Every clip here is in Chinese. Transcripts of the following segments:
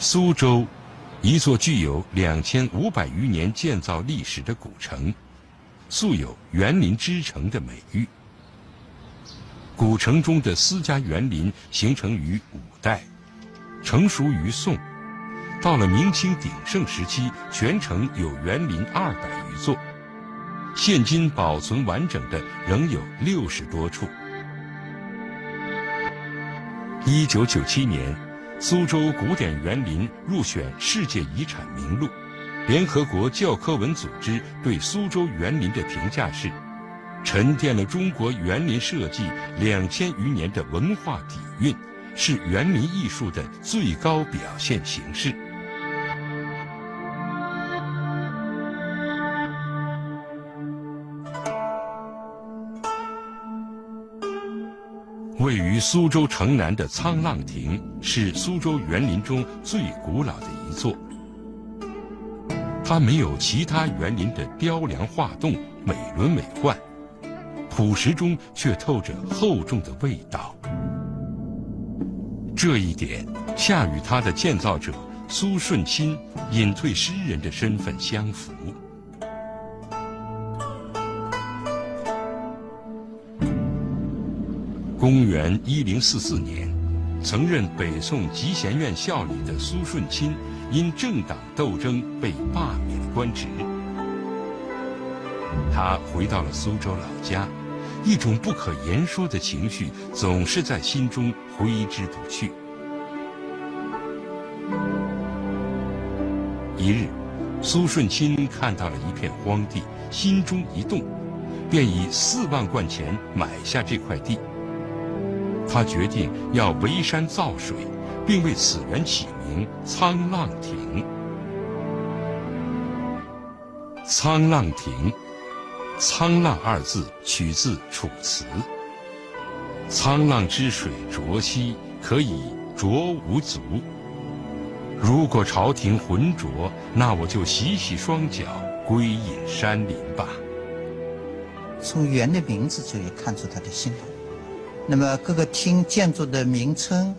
苏州，一座具有两千五百余年建造历史的古城，素有“园林之城”的美誉。古城中的私家园林形成于五代，成熟于宋，到了明清鼎盛时期，全城有园林二百余座。现今保存完整的仍有六十多处。一九九七年，苏州古典园林入选世界遗产名录。联合国教科文组织对苏州园林的评价是：沉淀了中国园林设计两千余年的文化底蕴，是园林艺术的最高表现形式。位于苏州城南的沧浪亭是苏州园林中最古老的一座。它没有其他园林的雕梁画栋、美轮美奂，朴实中却透着厚重的味道。这一点恰与它的建造者苏舜钦隐退诗人的身份相符。公元一零四四年，曾任北宋集贤院校理的苏舜钦，因政党斗争被罢免官职。他回到了苏州老家，一种不可言说的情绪总是在心中挥之不去。一日，苏舜钦看到了一片荒地，心中一动，便以四万贯钱买下这块地。他决定要围山造水，并为此园起名“沧浪亭”。沧浪亭，“沧浪”二字取自《楚辞》：“沧浪之水浊兮，可以濯吾足。”如果朝廷浑浊，那我就洗洗双脚，归隐山林吧。从园的名字就可以看出他的心态。那么各个厅建筑的名称、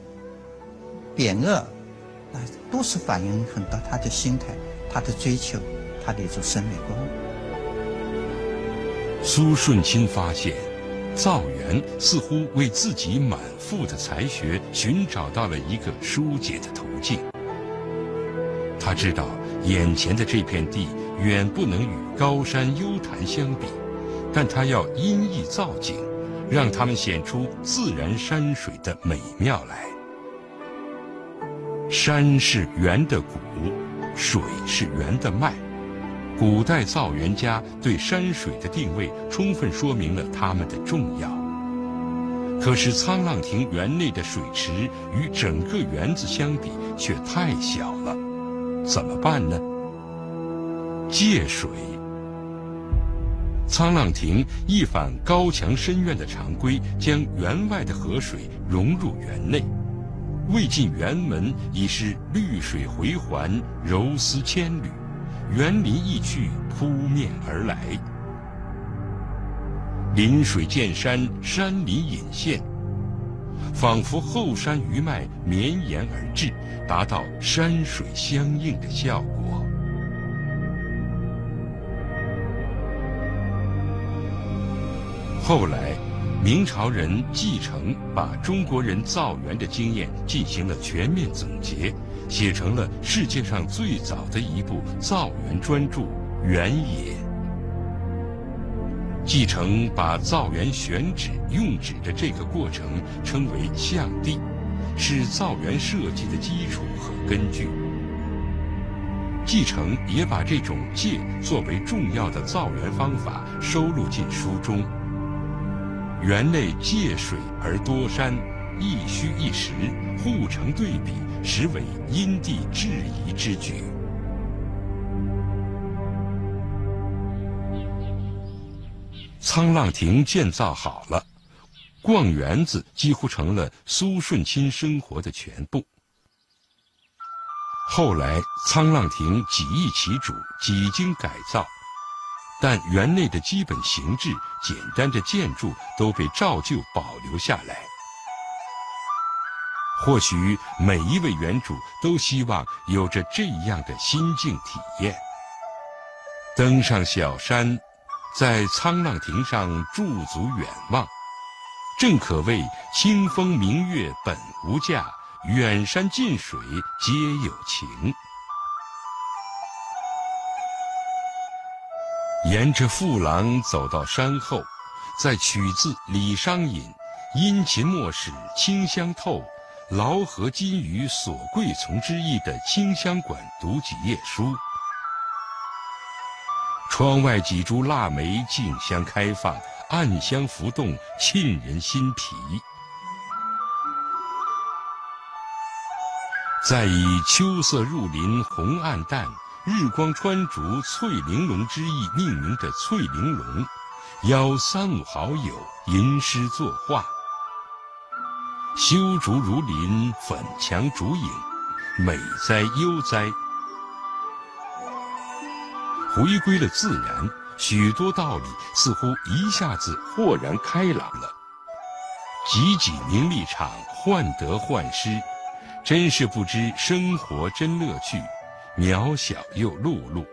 匾额，那，都是反映很多他的心态、他的追求、他的一种审美观。苏舜钦发现，造园似乎为自己满腹的才学寻找到了一个疏解的途径。他知道，眼前的这片地远不能与高山幽潭相比，但他要因意造景。让他们显出自然山水的美妙来。山是园的骨，水是园的脉。古代造园家对山水的定位，充分说明了它们的重要。可是沧浪亭园内的水池与整个园子相比却太小了，怎么办呢？借水。沧浪亭一反高墙深院的常规，将园外的河水融入园内。未进园门，已是绿水回环，柔丝千缕，园林意趣扑面而来。临水见山，山林隐现，仿佛后山余脉绵延而至，达到山水相映的效果。后来，明朝人继承把中国人造园的经验进行了全面总结，写成了世界上最早的一部造园专著《园野》。继承把造园选址用址的这个过程称为相地，是造园设计的基础和根据。继承也把这种借作为重要的造园方法收录进书中。园内借水而多山，一虚一实，互成对比，实为因地制宜之举。沧浪亭建造好了，逛园子几乎成了苏舜钦生活的全部。后来，沧浪亭几易其主，几经改造。但园内的基本形制、简单的建筑都被照旧保留下来。或许每一位园主都希望有着这样的心境体验：登上小山，在沧浪亭上驻足远望，正可谓清风明月本无价，远山近水皆有情。沿着父廊走到山后，在取自李商隐“殷勤莫使清香透，劳合金鱼锁贵从”之意的清香馆读几页书。窗外几株腊梅竞相开放，暗香浮动，沁人心脾。再以“秋色入林红暗淡”。日光穿竹翠玲珑之意命名的翠玲珑，邀三五好友吟诗作画。修竹如林，粉墙竹影，美哉悠哉。回归了自然，许多道理似乎一下子豁然开朗了。汲汲名利场，患得患失，真是不知生活真乐趣。渺小又碌碌。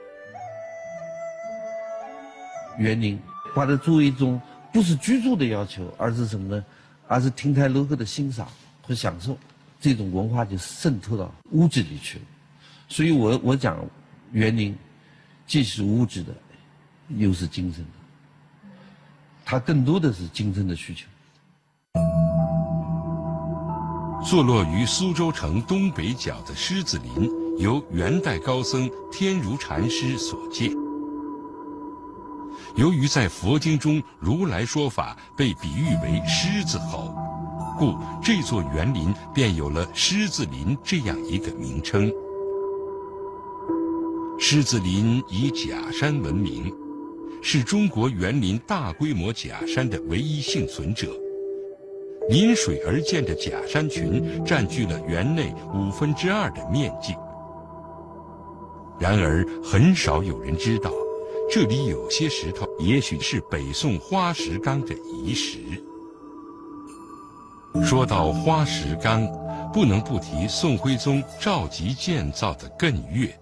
园林把它作为一种不是居住的要求，而是什么呢？而是亭台楼阁的欣赏和享受，这种文化就渗透到屋子里去了。所以我我讲，园林既是物质的，又是精神的。它更多的是精神的需求。坐落于苏州城东北角的狮子林。由元代高僧天如禅师所建。由于在佛经中如来说法被比喻为狮子吼，故这座园林便有了狮子林这样一个名称。狮子林以假山闻名，是中国园林大规模假山的唯一幸存者。临水而建的假山群占据了园内五分之二的面积。然而，很少有人知道，这里有些石头也许是北宋花石纲的遗石。说到花石纲，不能不提宋徽宗召集建造的艮岳。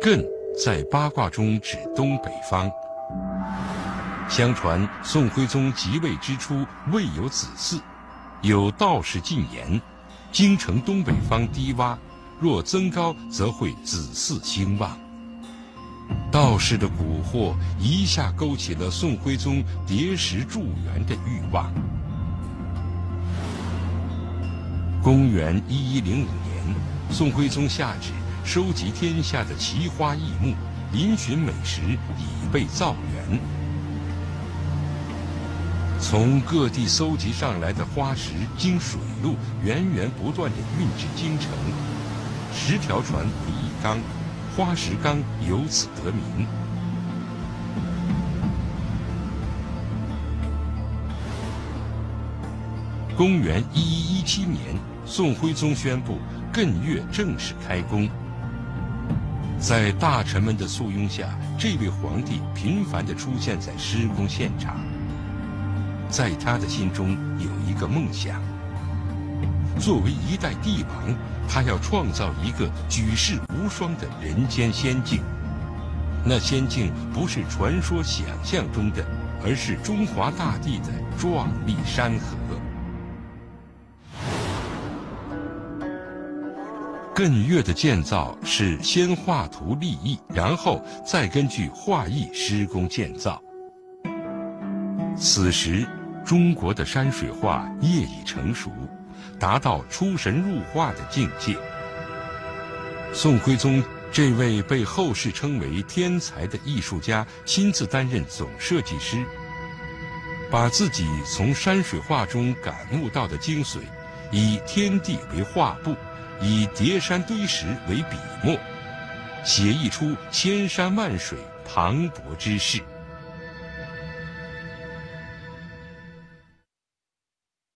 艮在八卦中指东北方。相传宋徽宗即位之初未有子嗣，有道士进言：京城东北方低洼。若增高，则会子嗣兴旺。道士的蛊惑一下勾起了宋徽宗叠石筑园的欲望。公元一一零五年，宋徽宗下旨收集天下的奇花异木，嶙峋美食，以备造园。从各地搜集上来的花石，经水路源源不断地运至京城。十条船为一缸，花石纲由此得名。公元一一一七年，宋徽宗宣布艮岳正式开工。在大臣们的簇拥下，这位皇帝频繁地出现在施工现场。在他的心中有一个梦想。作为一代帝王，他要创造一个举世无双的人间仙境。那仙境不是传说想象中的，而是中华大地的壮丽山河。艮岳的建造是先画图立意，然后再根据画意施工建造。此时，中国的山水画业已成熟。达到出神入化的境界。宋徽宗这位被后世称为天才的艺术家，亲自担任总设计师，把自己从山水画中感悟到的精髓，以天地为画布，以叠山堆石为笔墨，写一出千山万水磅礴之势。